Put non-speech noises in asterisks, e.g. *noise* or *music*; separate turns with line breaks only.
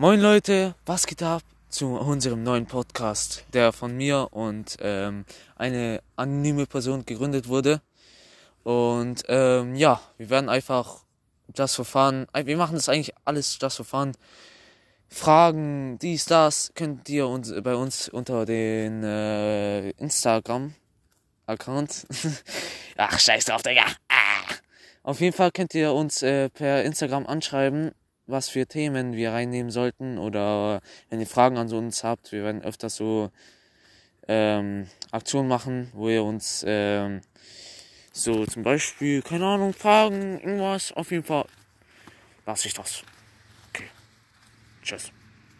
Moin Leute, was geht ab zu unserem neuen Podcast, der von mir und ähm, eine anonyme Person gegründet wurde. Und ähm, ja, wir werden einfach just for fun, wir machen das eigentlich alles for fun. Fragen, dies, das, könnt ihr uns bei uns unter den äh, Instagram-Account. *laughs* Ach, scheiß drauf, Digga. Ah. Auf jeden Fall könnt ihr uns äh, per Instagram anschreiben was für Themen wir reinnehmen sollten oder wenn ihr Fragen an uns habt, wir werden öfters so ähm, Aktionen machen, wo ihr uns ähm, so zum Beispiel, keine Ahnung, Fragen, irgendwas, auf jeden Fall lasse ich das. Okay. Tschüss.